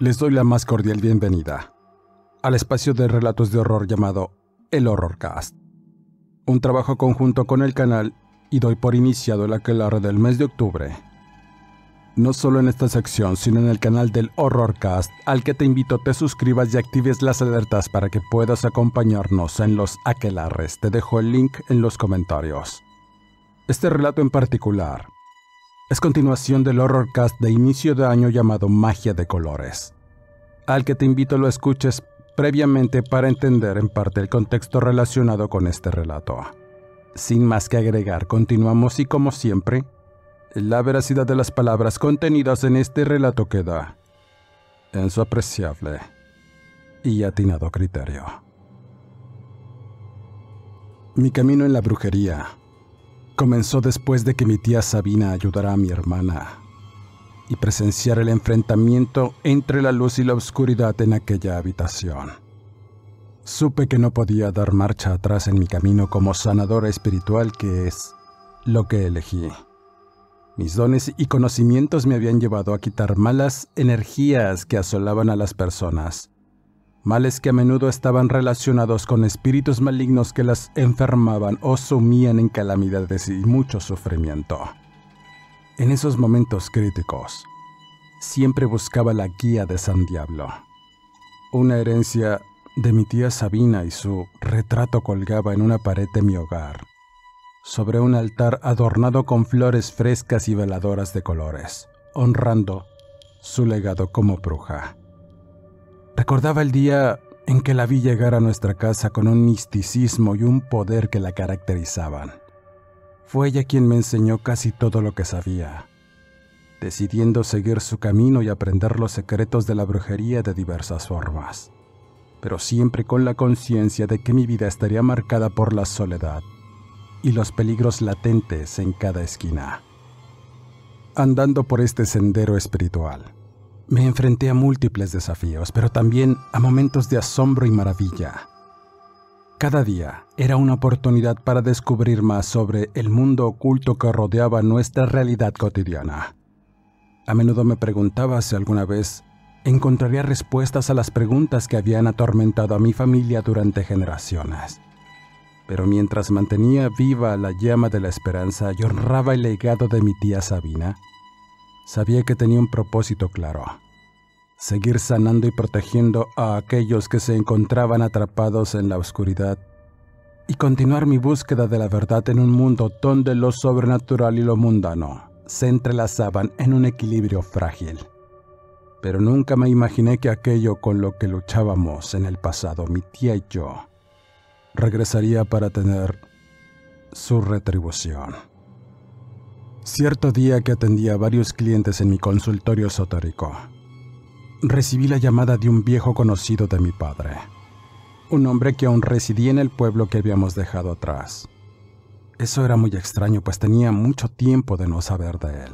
Les doy la más cordial bienvenida al espacio de relatos de horror llamado El Horrorcast, un trabajo conjunto con el canal y doy por iniciado el aquelarre del mes de octubre. No solo en esta sección, sino en el canal del Horrorcast, al que te invito te suscribas y actives las alertas para que puedas acompañarnos en los aquelarres. Te dejo el link en los comentarios. Este relato en particular es continuación del horrorcast de inicio de año llamado Magia de Colores, al que te invito lo escuches previamente para entender en parte el contexto relacionado con este relato. Sin más que agregar, continuamos y como siempre, la veracidad de las palabras contenidas en este relato queda en su apreciable y atinado criterio. Mi camino en la brujería comenzó después de que mi tía Sabina ayudara a mi hermana y presenciar el enfrentamiento entre la luz y la oscuridad en aquella habitación. Supe que no podía dar marcha atrás en mi camino como sanadora espiritual que es lo que elegí. Mis dones y conocimientos me habían llevado a quitar malas energías que asolaban a las personas males que a menudo estaban relacionados con espíritus malignos que las enfermaban o sumían en calamidades y mucho sufrimiento. En esos momentos críticos, siempre buscaba la guía de San Diablo, una herencia de mi tía Sabina y su retrato colgaba en una pared de mi hogar, sobre un altar adornado con flores frescas y veladoras de colores, honrando su legado como bruja. Recordaba el día en que la vi llegar a nuestra casa con un misticismo y un poder que la caracterizaban. Fue ella quien me enseñó casi todo lo que sabía, decidiendo seguir su camino y aprender los secretos de la brujería de diversas formas, pero siempre con la conciencia de que mi vida estaría marcada por la soledad y los peligros latentes en cada esquina. Andando por este sendero espiritual, me enfrenté a múltiples desafíos, pero también a momentos de asombro y maravilla. Cada día era una oportunidad para descubrir más sobre el mundo oculto que rodeaba nuestra realidad cotidiana. A menudo me preguntaba si alguna vez encontraría respuestas a las preguntas que habían atormentado a mi familia durante generaciones. Pero mientras mantenía viva la llama de la esperanza y honraba el legado de mi tía Sabina, sabía que tenía un propósito claro. Seguir sanando y protegiendo a aquellos que se encontraban atrapados en la oscuridad. Y continuar mi búsqueda de la verdad en un mundo donde lo sobrenatural y lo mundano se entrelazaban en un equilibrio frágil. Pero nunca me imaginé que aquello con lo que luchábamos en el pasado, mi tía y yo, regresaría para tener su retribución. Cierto día que atendía a varios clientes en mi consultorio esotérico, recibí la llamada de un viejo conocido de mi padre, un hombre que aún residía en el pueblo que habíamos dejado atrás. Eso era muy extraño, pues tenía mucho tiempo de no saber de él.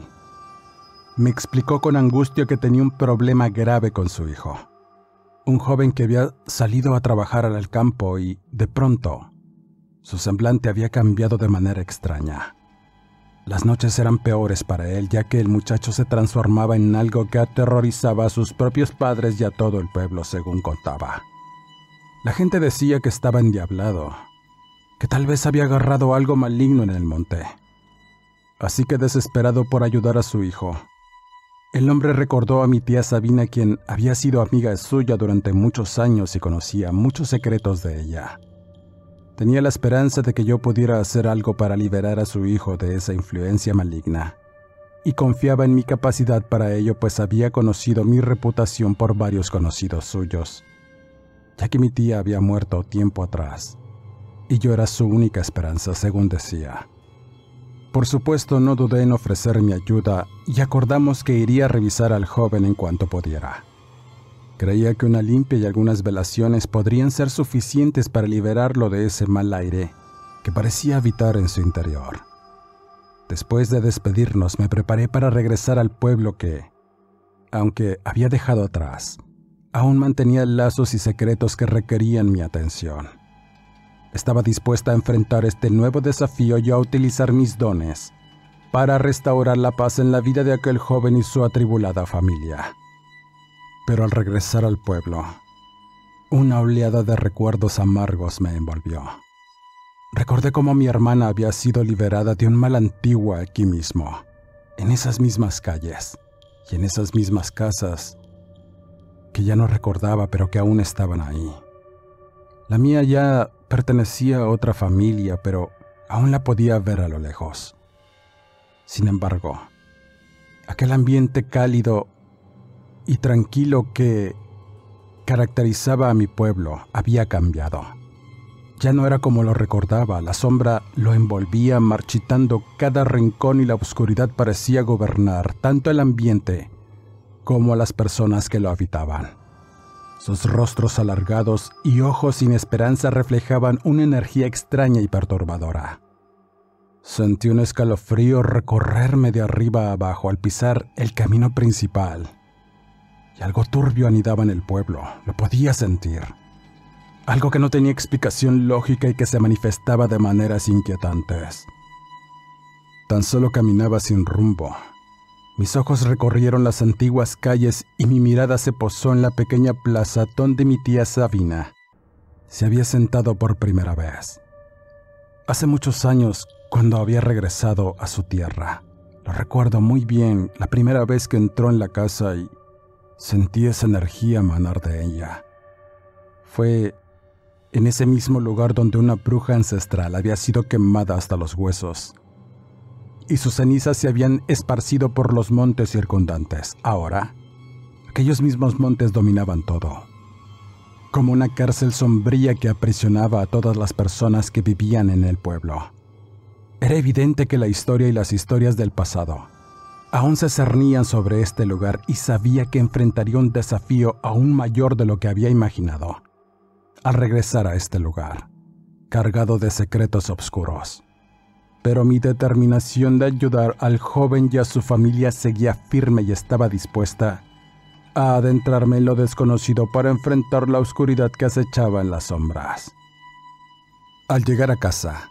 Me explicó con angustia que tenía un problema grave con su hijo, un joven que había salido a trabajar al campo y, de pronto, su semblante había cambiado de manera extraña. Las noches eran peores para él, ya que el muchacho se transformaba en algo que aterrorizaba a sus propios padres y a todo el pueblo, según contaba. La gente decía que estaba endiablado, que tal vez había agarrado algo maligno en el monte. Así que desesperado por ayudar a su hijo, el hombre recordó a mi tía Sabina, quien había sido amiga suya durante muchos años y conocía muchos secretos de ella. Tenía la esperanza de que yo pudiera hacer algo para liberar a su hijo de esa influencia maligna. Y confiaba en mi capacidad para ello, pues había conocido mi reputación por varios conocidos suyos, ya que mi tía había muerto tiempo atrás, y yo era su única esperanza, según decía. Por supuesto, no dudé en ofrecer mi ayuda y acordamos que iría a revisar al joven en cuanto pudiera. Creía que una limpia y algunas velaciones podrían ser suficientes para liberarlo de ese mal aire que parecía habitar en su interior. Después de despedirnos me preparé para regresar al pueblo que, aunque había dejado atrás, aún mantenía lazos y secretos que requerían mi atención. Estaba dispuesta a enfrentar este nuevo desafío y a utilizar mis dones para restaurar la paz en la vida de aquel joven y su atribulada familia. Pero al regresar al pueblo, una oleada de recuerdos amargos me envolvió. Recordé cómo mi hermana había sido liberada de un mal antiguo aquí mismo, en esas mismas calles y en esas mismas casas que ya no recordaba pero que aún estaban ahí. La mía ya pertenecía a otra familia, pero aún la podía ver a lo lejos. Sin embargo, aquel ambiente cálido y tranquilo que caracterizaba a mi pueblo había cambiado. Ya no era como lo recordaba, la sombra lo envolvía marchitando cada rincón y la oscuridad parecía gobernar tanto el ambiente como a las personas que lo habitaban. Sus rostros alargados y ojos sin esperanza reflejaban una energía extraña y perturbadora. Sentí un escalofrío recorrerme de arriba a abajo al pisar el camino principal y algo turbio anidaba en el pueblo, lo podía sentir. Algo que no tenía explicación lógica y que se manifestaba de maneras inquietantes. Tan solo caminaba sin rumbo. Mis ojos recorrieron las antiguas calles y mi mirada se posó en la pequeña plaza donde mi tía Sabina se había sentado por primera vez. Hace muchos años, cuando había regresado a su tierra. Lo recuerdo muy bien la primera vez que entró en la casa y Sentí esa energía manar de ella. Fue en ese mismo lugar donde una bruja ancestral había sido quemada hasta los huesos, y sus cenizas se habían esparcido por los montes circundantes. Ahora, aquellos mismos montes dominaban todo, como una cárcel sombría que aprisionaba a todas las personas que vivían en el pueblo. Era evidente que la historia y las historias del pasado aún se cernían sobre este lugar y sabía que enfrentaría un desafío aún mayor de lo que había imaginado al regresar a este lugar, cargado de secretos oscuros. Pero mi determinación de ayudar al joven y a su familia seguía firme y estaba dispuesta a adentrarme en lo desconocido para enfrentar la oscuridad que acechaba en las sombras. Al llegar a casa,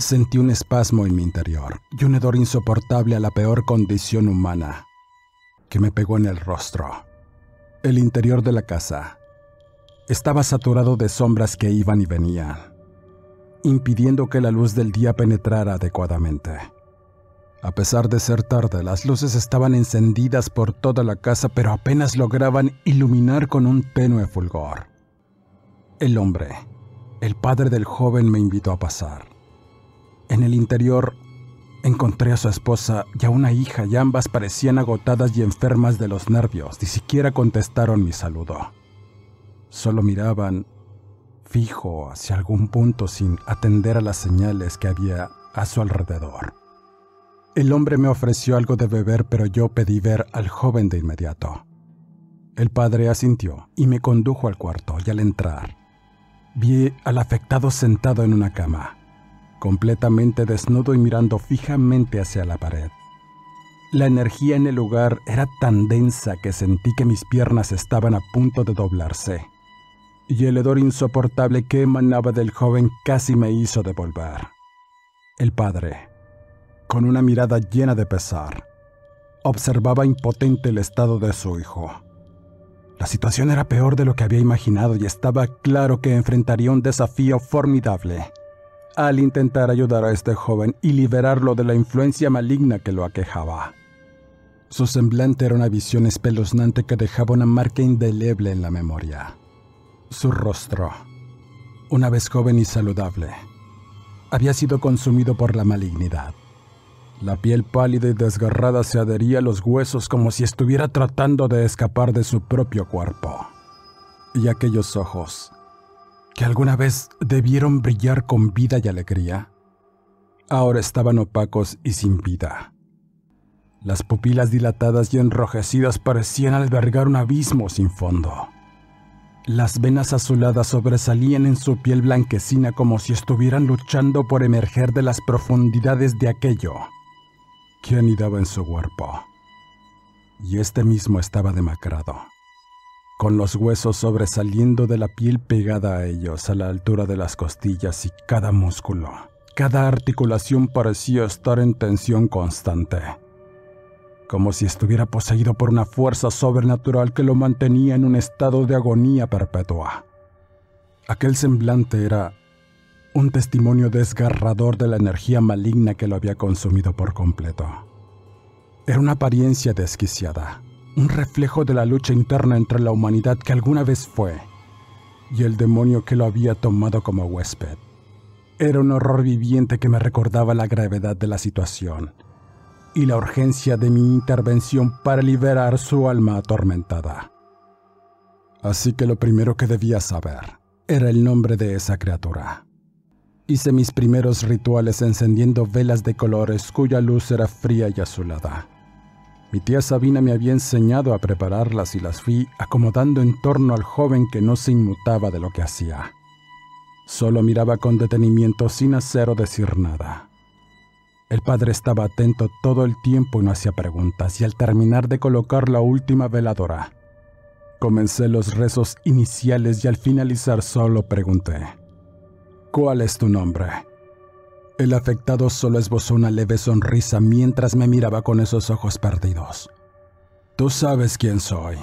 Sentí un espasmo en mi interior y un hedor insoportable a la peor condición humana que me pegó en el rostro. El interior de la casa estaba saturado de sombras que iban y venían, impidiendo que la luz del día penetrara adecuadamente. A pesar de ser tarde, las luces estaban encendidas por toda la casa, pero apenas lograban iluminar con un tenue fulgor. El hombre, el padre del joven, me invitó a pasar. En el interior encontré a su esposa y a una hija y ambas parecían agotadas y enfermas de los nervios. Ni siquiera contestaron mi saludo. Solo miraban fijo hacia algún punto sin atender a las señales que había a su alrededor. El hombre me ofreció algo de beber, pero yo pedí ver al joven de inmediato. El padre asintió y me condujo al cuarto y al entrar, vi al afectado sentado en una cama completamente desnudo y mirando fijamente hacia la pared. La energía en el lugar era tan densa que sentí que mis piernas estaban a punto de doblarse, y el hedor insoportable que emanaba del joven casi me hizo devolver. El padre, con una mirada llena de pesar, observaba impotente el estado de su hijo. La situación era peor de lo que había imaginado y estaba claro que enfrentaría un desafío formidable al intentar ayudar a este joven y liberarlo de la influencia maligna que lo aquejaba. Su semblante era una visión espeluznante que dejaba una marca indeleble en la memoria. Su rostro, una vez joven y saludable, había sido consumido por la malignidad. La piel pálida y desgarrada se adhería a los huesos como si estuviera tratando de escapar de su propio cuerpo. Y aquellos ojos, que alguna vez debieron brillar con vida y alegría, ahora estaban opacos y sin vida. Las pupilas dilatadas y enrojecidas parecían albergar un abismo sin fondo. Las venas azuladas sobresalían en su piel blanquecina como si estuvieran luchando por emerger de las profundidades de aquello que anidaba en su cuerpo. Y este mismo estaba demacrado, con los huesos sobresaliendo de la piel pegada a ellos a la altura de las costillas y cada músculo, cada articulación parecía estar en tensión constante como si estuviera poseído por una fuerza sobrenatural que lo mantenía en un estado de agonía perpetua. Aquel semblante era un testimonio desgarrador de la energía maligna que lo había consumido por completo. Era una apariencia desquiciada, un reflejo de la lucha interna entre la humanidad que alguna vez fue y el demonio que lo había tomado como huésped. Era un horror viviente que me recordaba la gravedad de la situación y la urgencia de mi intervención para liberar su alma atormentada. Así que lo primero que debía saber era el nombre de esa criatura. Hice mis primeros rituales encendiendo velas de colores cuya luz era fría y azulada. Mi tía Sabina me había enseñado a prepararlas y las fui acomodando en torno al joven que no se inmutaba de lo que hacía. Solo miraba con detenimiento sin hacer o decir nada. El padre estaba atento todo el tiempo y no hacía preguntas, y al terminar de colocar la última veladora, comencé los rezos iniciales y al finalizar solo pregunté, ¿Cuál es tu nombre? El afectado solo esbozó una leve sonrisa mientras me miraba con esos ojos perdidos. Tú sabes quién soy,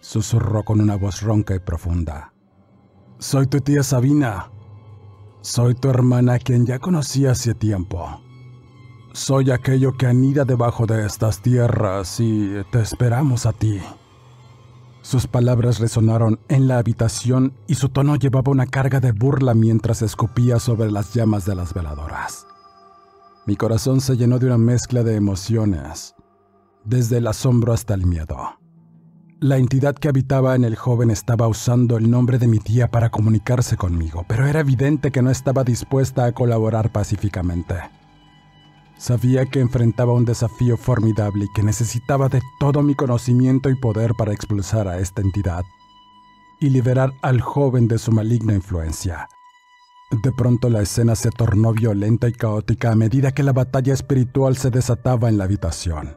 susurró con una voz ronca y profunda. Soy tu tía Sabina. Soy tu hermana quien ya conocí hace tiempo. Soy aquello que anida debajo de estas tierras y te esperamos a ti. Sus palabras resonaron en la habitación y su tono llevaba una carga de burla mientras escupía sobre las llamas de las veladoras. Mi corazón se llenó de una mezcla de emociones, desde el asombro hasta el miedo. La entidad que habitaba en el joven estaba usando el nombre de mi tía para comunicarse conmigo, pero era evidente que no estaba dispuesta a colaborar pacíficamente. Sabía que enfrentaba un desafío formidable y que necesitaba de todo mi conocimiento y poder para expulsar a esta entidad y liberar al joven de su maligna influencia. De pronto la escena se tornó violenta y caótica a medida que la batalla espiritual se desataba en la habitación.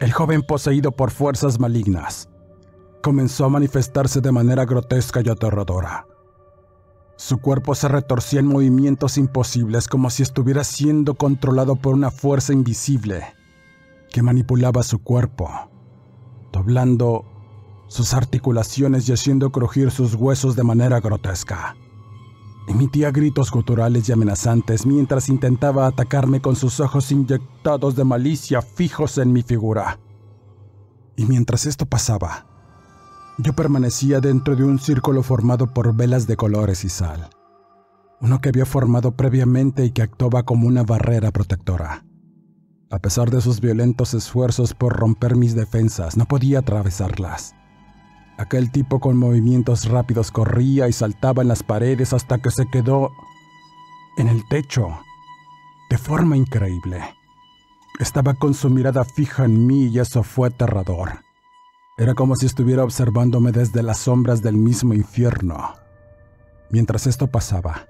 El joven poseído por fuerzas malignas comenzó a manifestarse de manera grotesca y aterradora. Su cuerpo se retorcía en movimientos imposibles como si estuviera siendo controlado por una fuerza invisible que manipulaba su cuerpo, doblando sus articulaciones y haciendo crujir sus huesos de manera grotesca. Emitía gritos guturales y amenazantes mientras intentaba atacarme con sus ojos inyectados de malicia fijos en mi figura. Y mientras esto pasaba, yo permanecía dentro de un círculo formado por velas de colores y sal, uno que había formado previamente y que actuaba como una barrera protectora. A pesar de sus violentos esfuerzos por romper mis defensas, no podía atravesarlas. Aquel tipo con movimientos rápidos corría y saltaba en las paredes hasta que se quedó en el techo, de forma increíble. Estaba con su mirada fija en mí y eso fue aterrador. Era como si estuviera observándome desde las sombras del mismo infierno. Mientras esto pasaba,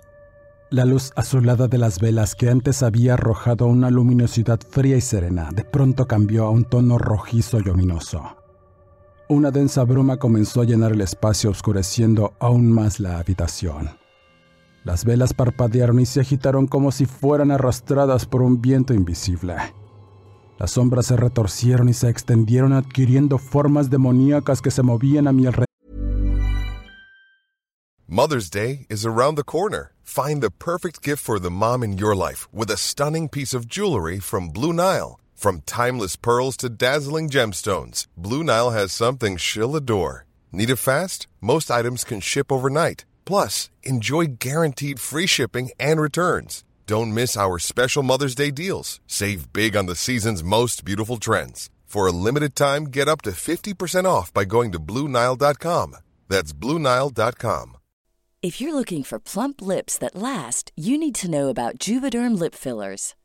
La luz azulada de las velas que antes había arrojado una luminosidad fría y serena, de pronto cambió a un tono rojizo y ominoso. Una densa bruma comenzó a llenar el espacio oscureciendo aún más la habitación. Las velas parpadearon y se agitaron como si fueran arrastradas por un viento invisible. Las sombras se retorcieron y se extendieron adquiriendo formas demoníacas que se movían a mi alrededor. Mother's Day is around the corner. Find the perfect gift for the mom in your life with a stunning piece of jewelry from Blue Nile. From timeless pearls to dazzling gemstones, Blue Nile has something she'll adore. Need it fast? Most items can ship overnight. Plus, enjoy guaranteed free shipping and returns. Don't miss our special Mother's Day deals. Save big on the season's most beautiful trends. For a limited time, get up to 50% off by going to BlueNile.com. That's BlueNile.com. If you're looking for plump lips that last, you need to know about Juvederm lip fillers.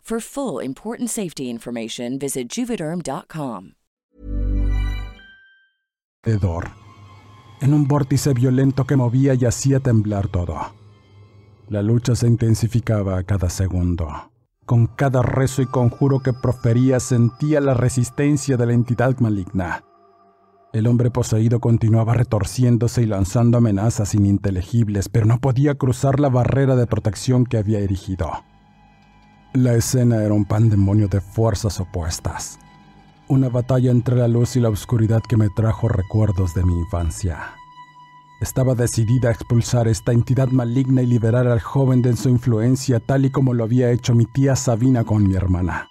For full important safety information, visit juvederm.com. En un vórtice violento que movía y hacía temblar todo. La lucha se intensificaba a cada segundo. Con cada rezo y conjuro que profería sentía la resistencia de la entidad maligna. El hombre poseído continuaba retorciéndose y lanzando amenazas ininteligibles, pero no podía cruzar la barrera de protección que había erigido. La escena era un pandemonio de fuerzas opuestas. Una batalla entre la luz y la oscuridad que me trajo recuerdos de mi infancia. Estaba decidida a expulsar esta entidad maligna y liberar al joven de su influencia tal y como lo había hecho mi tía Sabina con mi hermana.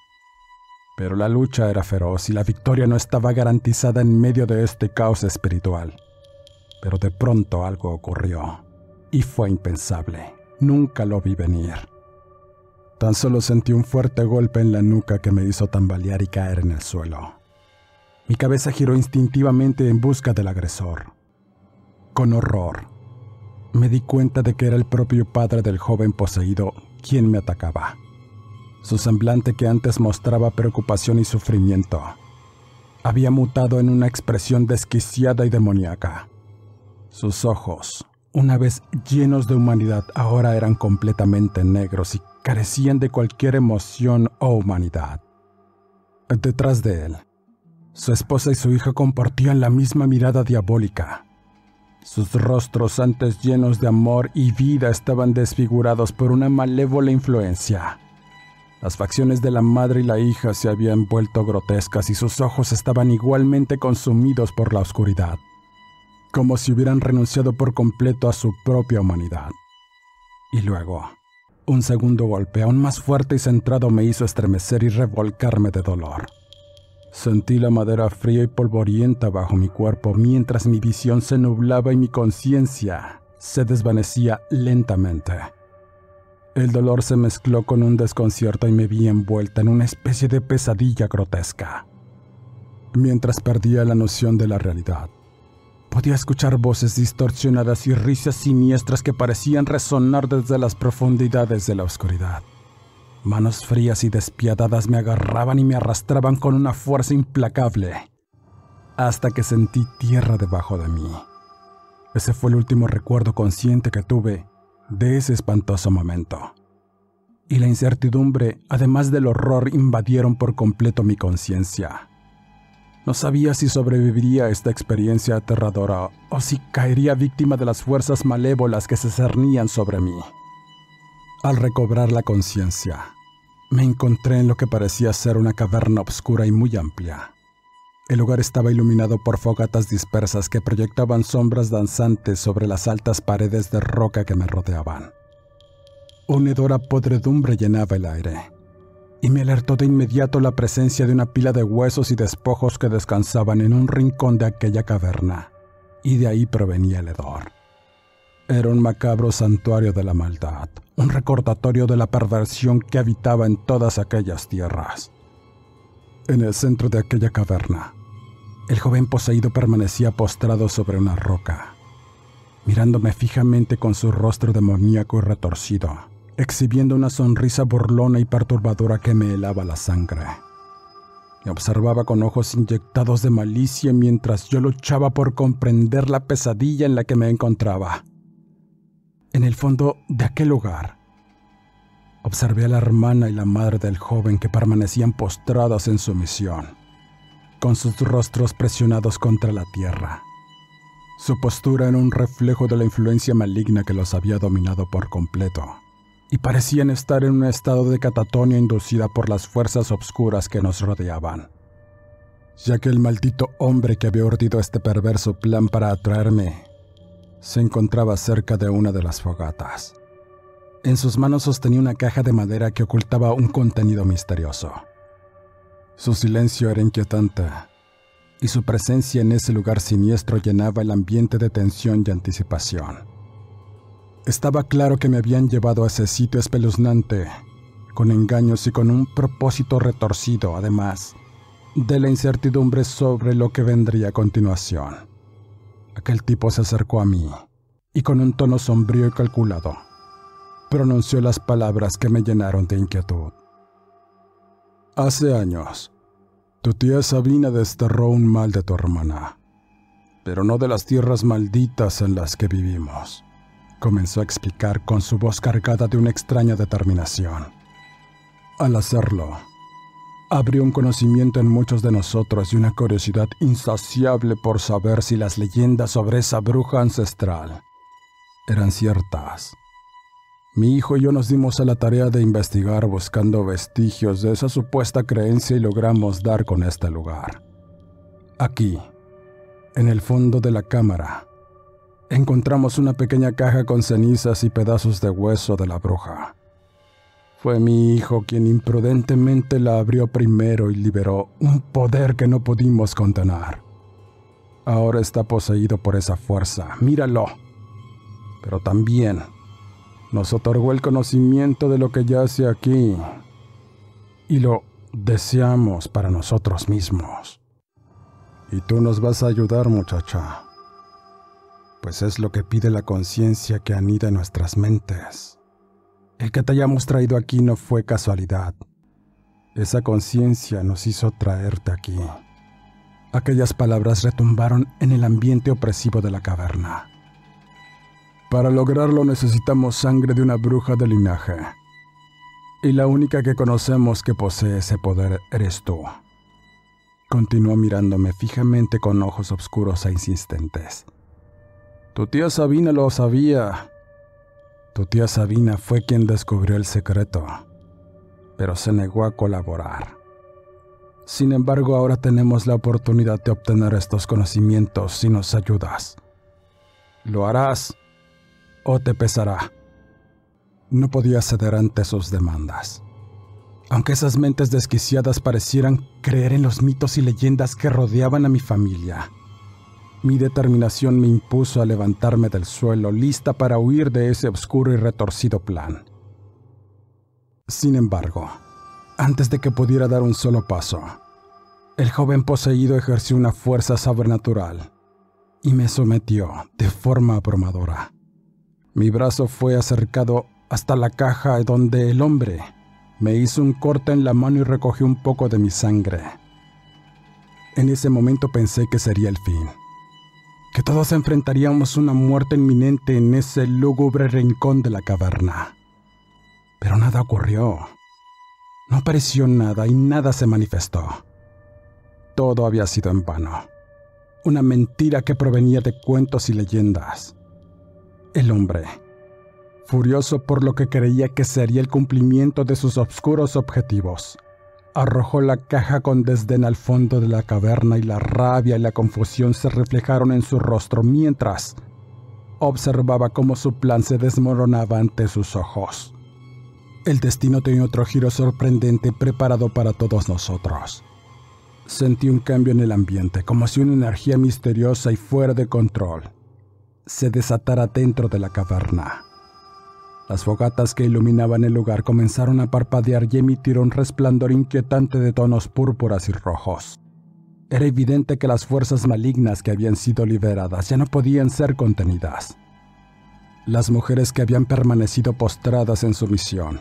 Pero la lucha era feroz y la victoria no estaba garantizada en medio de este caos espiritual. Pero de pronto algo ocurrió, y fue impensable. Nunca lo vi venir. Tan solo sentí un fuerte golpe en la nuca que me hizo tambalear y caer en el suelo. Mi cabeza giró instintivamente en busca del agresor. Con horror, me di cuenta de que era el propio padre del joven poseído quien me atacaba. Su semblante que antes mostraba preocupación y sufrimiento había mutado en una expresión desquiciada y demoníaca. Sus ojos, una vez llenos de humanidad, ahora eran completamente negros y carecían de cualquier emoción o humanidad. Detrás de él, su esposa y su hija compartían la misma mirada diabólica. Sus rostros antes llenos de amor y vida estaban desfigurados por una malévola influencia. Las facciones de la madre y la hija se habían vuelto grotescas y sus ojos estaban igualmente consumidos por la oscuridad, como si hubieran renunciado por completo a su propia humanidad. Y luego, un segundo golpe aún más fuerte y centrado me hizo estremecer y revolcarme de dolor. Sentí la madera fría y polvorienta bajo mi cuerpo mientras mi visión se nublaba y mi conciencia se desvanecía lentamente. El dolor se mezcló con un desconcierto y me vi envuelta en una especie de pesadilla grotesca. Mientras perdía la noción de la realidad, Podía escuchar voces distorsionadas y risas siniestras que parecían resonar desde las profundidades de la oscuridad. Manos frías y despiadadas me agarraban y me arrastraban con una fuerza implacable, hasta que sentí tierra debajo de mí. Ese fue el último recuerdo consciente que tuve de ese espantoso momento. Y la incertidumbre, además del horror, invadieron por completo mi conciencia. No sabía si sobreviviría a esta experiencia aterradora o si caería víctima de las fuerzas malévolas que se cernían sobre mí. Al recobrar la conciencia, me encontré en lo que parecía ser una caverna oscura y muy amplia. El lugar estaba iluminado por fogatas dispersas que proyectaban sombras danzantes sobre las altas paredes de roca que me rodeaban. Una hedora podredumbre llenaba el aire, y me alertó de inmediato la presencia de una pila de huesos y despojos que descansaban en un rincón de aquella caverna, y de ahí provenía el hedor. Era un macabro santuario de la maldad, un recordatorio de la perversión que habitaba en todas aquellas tierras. En el centro de aquella caverna, el joven poseído permanecía postrado sobre una roca, mirándome fijamente con su rostro demoníaco y retorcido, exhibiendo una sonrisa burlona y perturbadora que me helaba la sangre. Me observaba con ojos inyectados de malicia mientras yo luchaba por comprender la pesadilla en la que me encontraba en el fondo de aquel hogar. Observé a la hermana y la madre del joven que permanecían postradas en sumisión, con sus rostros presionados contra la tierra. Su postura era un reflejo de la influencia maligna que los había dominado por completo, y parecían estar en un estado de catatonia inducida por las fuerzas obscuras que nos rodeaban. Ya que el maldito hombre que había urdido este perverso plan para atraerme se encontraba cerca de una de las fogatas. En sus manos sostenía una caja de madera que ocultaba un contenido misterioso. Su silencio era inquietante, y su presencia en ese lugar siniestro llenaba el ambiente de tensión y anticipación. Estaba claro que me habían llevado a ese sitio espeluznante, con engaños y con un propósito retorcido, además de la incertidumbre sobre lo que vendría a continuación. Aquel tipo se acercó a mí y con un tono sombrío y calculado, pronunció las palabras que me llenaron de inquietud. Hace años, tu tía Sabina desterró un mal de tu hermana, pero no de las tierras malditas en las que vivimos, comenzó a explicar con su voz cargada de una extraña determinación. Al hacerlo, abrió un conocimiento en muchos de nosotros y una curiosidad insaciable por saber si las leyendas sobre esa bruja ancestral eran ciertas. Mi hijo y yo nos dimos a la tarea de investigar buscando vestigios de esa supuesta creencia y logramos dar con este lugar. Aquí, en el fondo de la cámara, encontramos una pequeña caja con cenizas y pedazos de hueso de la bruja. Fue mi hijo quien imprudentemente la abrió primero y liberó un poder que no pudimos contener. Ahora está poseído por esa fuerza, míralo. Pero también nos otorgó el conocimiento de lo que yace aquí y lo deseamos para nosotros mismos. Y tú nos vas a ayudar, muchacha, pues es lo que pide la conciencia que anida en nuestras mentes. El que te hayamos traído aquí no fue casualidad. Esa conciencia nos hizo traerte aquí. Aquellas palabras retumbaron en el ambiente opresivo de la caverna. Para lograrlo necesitamos sangre de una bruja de linaje. Y la única que conocemos que posee ese poder eres tú. Continuó mirándome fijamente con ojos oscuros e insistentes. Tu tía Sabina lo sabía, tu tía Sabina fue quien descubrió el secreto, pero se negó a colaborar. Sin embargo, ahora tenemos la oportunidad de obtener estos conocimientos si nos ayudas. ¿Lo harás o te pesará? No podía ceder ante sus demandas. Aunque esas mentes desquiciadas parecieran creer en los mitos y leyendas que rodeaban a mi familia, mi determinación me impuso a levantarme del suelo, lista para huir de ese oscuro y retorcido plan. Sin embargo, antes de que pudiera dar un solo paso, el joven poseído ejerció una fuerza sobrenatural y me sometió de forma abrumadora. Mi brazo fue acercado hasta la caja donde el hombre me hizo un corte en la mano y recogió un poco de mi sangre. En ese momento pensé que sería el fin que todos enfrentaríamos una muerte inminente en ese lúgubre rincón de la caverna. Pero nada ocurrió. No apareció nada y nada se manifestó. Todo había sido en vano. Una mentira que provenía de cuentos y leyendas. El hombre Furioso por lo que creía que sería el cumplimiento de sus oscuros objetivos, arrojó la caja con desdén al fondo de la caverna y la rabia y la confusión se reflejaron en su rostro mientras observaba cómo su plan se desmoronaba ante sus ojos. El destino tenía otro giro sorprendente preparado para todos nosotros. Sentí un cambio en el ambiente, como si una energía misteriosa y fuera de control se desatara dentro de la caverna. Las fogatas que iluminaban el lugar comenzaron a parpadear y emitir un resplandor inquietante de tonos púrpuras y rojos. Era evidente que las fuerzas malignas que habían sido liberadas ya no podían ser contenidas. Las mujeres que habían permanecido postradas en su misión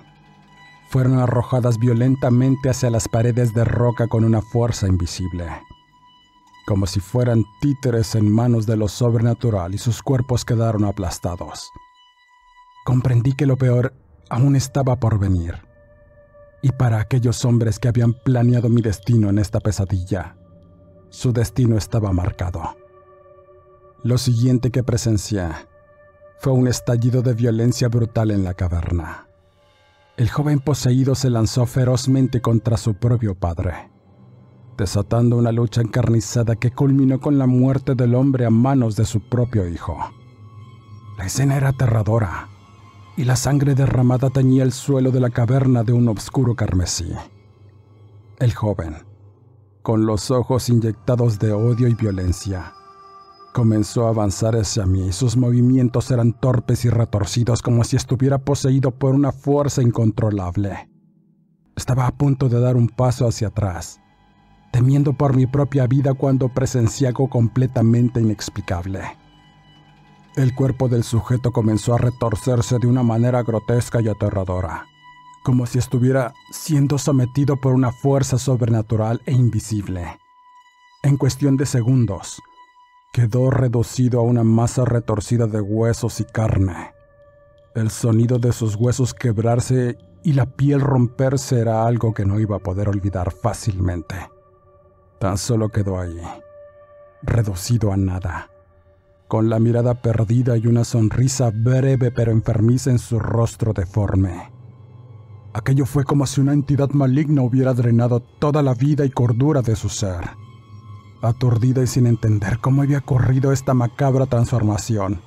fueron arrojadas violentamente hacia las paredes de roca con una fuerza invisible, como si fueran títeres en manos de lo sobrenatural y sus cuerpos quedaron aplastados comprendí que lo peor aún estaba por venir. Y para aquellos hombres que habían planeado mi destino en esta pesadilla, su destino estaba marcado. Lo siguiente que presencié fue un estallido de violencia brutal en la caverna. El joven poseído se lanzó ferozmente contra su propio padre, desatando una lucha encarnizada que culminó con la muerte del hombre a manos de su propio hijo. La escena era aterradora y la sangre derramada teñía el suelo de la caverna de un oscuro carmesí. El joven, con los ojos inyectados de odio y violencia, comenzó a avanzar hacia mí y sus movimientos eran torpes y retorcidos como si estuviera poseído por una fuerza incontrolable. Estaba a punto de dar un paso hacia atrás, temiendo por mi propia vida cuando presencié algo completamente inexplicable. El cuerpo del sujeto comenzó a retorcerse de una manera grotesca y aterradora, como si estuviera siendo sometido por una fuerza sobrenatural e invisible. En cuestión de segundos, quedó reducido a una masa retorcida de huesos y carne. El sonido de sus huesos quebrarse y la piel romperse era algo que no iba a poder olvidar fácilmente. Tan solo quedó ahí, reducido a nada con la mirada perdida y una sonrisa breve pero enfermiza en su rostro deforme. Aquello fue como si una entidad maligna hubiera drenado toda la vida y cordura de su ser. Aturdida y sin entender cómo había corrido esta macabra transformación,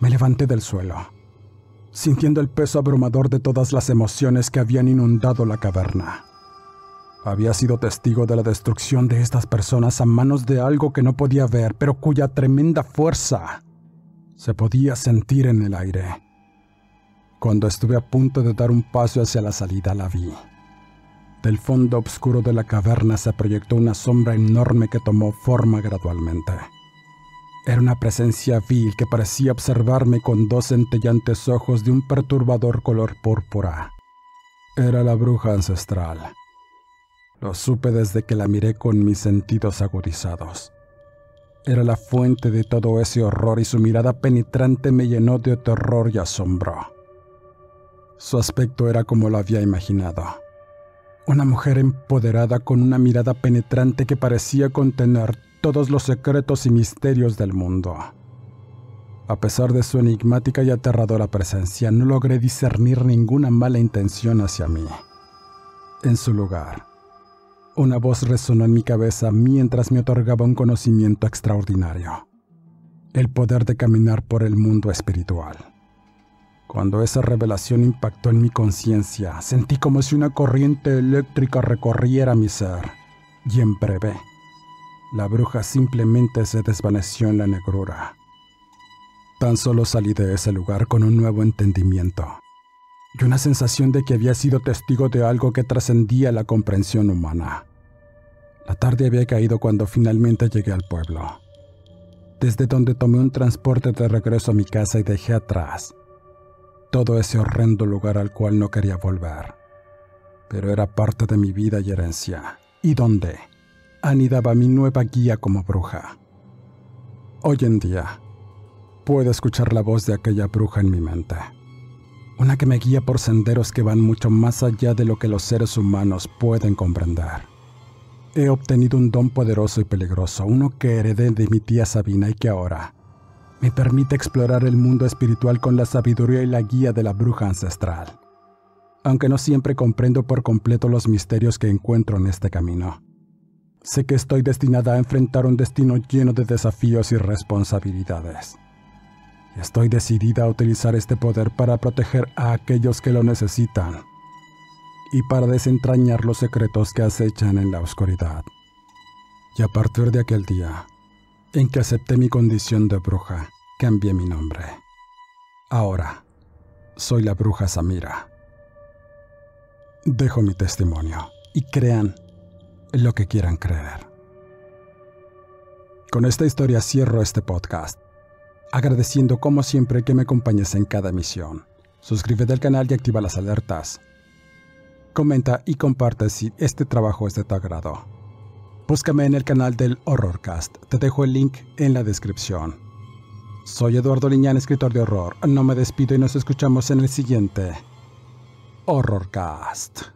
me levanté del suelo, sintiendo el peso abrumador de todas las emociones que habían inundado la caverna. Había sido testigo de la destrucción de estas personas a manos de algo que no podía ver, pero cuya tremenda fuerza se podía sentir en el aire. Cuando estuve a punto de dar un paso hacia la salida, la vi. Del fondo oscuro de la caverna se proyectó una sombra enorme que tomó forma gradualmente. Era una presencia vil que parecía observarme con dos centellantes ojos de un perturbador color púrpura. Era la bruja ancestral lo supe desde que la miré con mis sentidos agudizados. Era la fuente de todo ese horror y su mirada penetrante me llenó de terror y asombro. Su aspecto era como lo había imaginado. Una mujer empoderada con una mirada penetrante que parecía contener todos los secretos y misterios del mundo. A pesar de su enigmática y aterradora presencia, no logré discernir ninguna mala intención hacia mí. En su lugar, una voz resonó en mi cabeza mientras me otorgaba un conocimiento extraordinario. El poder de caminar por el mundo espiritual. Cuando esa revelación impactó en mi conciencia, sentí como si una corriente eléctrica recorriera mi ser. Y en breve, la bruja simplemente se desvaneció en la negrura. Tan solo salí de ese lugar con un nuevo entendimiento y una sensación de que había sido testigo de algo que trascendía la comprensión humana. La tarde había caído cuando finalmente llegué al pueblo, desde donde tomé un transporte de regreso a mi casa y dejé atrás todo ese horrendo lugar al cual no quería volver, pero era parte de mi vida y herencia, y donde anidaba mi nueva guía como bruja. Hoy en día, puedo escuchar la voz de aquella bruja en mi mente una que me guía por senderos que van mucho más allá de lo que los seres humanos pueden comprender. He obtenido un don poderoso y peligroso, uno que heredé de mi tía Sabina y que ahora me permite explorar el mundo espiritual con la sabiduría y la guía de la bruja ancestral, aunque no siempre comprendo por completo los misterios que encuentro en este camino. Sé que estoy destinada a enfrentar un destino lleno de desafíos y responsabilidades. Estoy decidida a utilizar este poder para proteger a aquellos que lo necesitan y para desentrañar los secretos que acechan en la oscuridad. Y a partir de aquel día, en que acepté mi condición de bruja, cambié mi nombre. Ahora, soy la bruja Samira. Dejo mi testimonio y crean lo que quieran creer. Con esta historia cierro este podcast, agradeciendo como siempre que me acompañes en cada emisión. Suscríbete al canal y activa las alertas. Comenta y comparte si este trabajo es de tu agrado. Búscame en el canal del Horrorcast. Te dejo el link en la descripción. Soy Eduardo Liñán, escritor de horror. No me despido y nos escuchamos en el siguiente Horrorcast.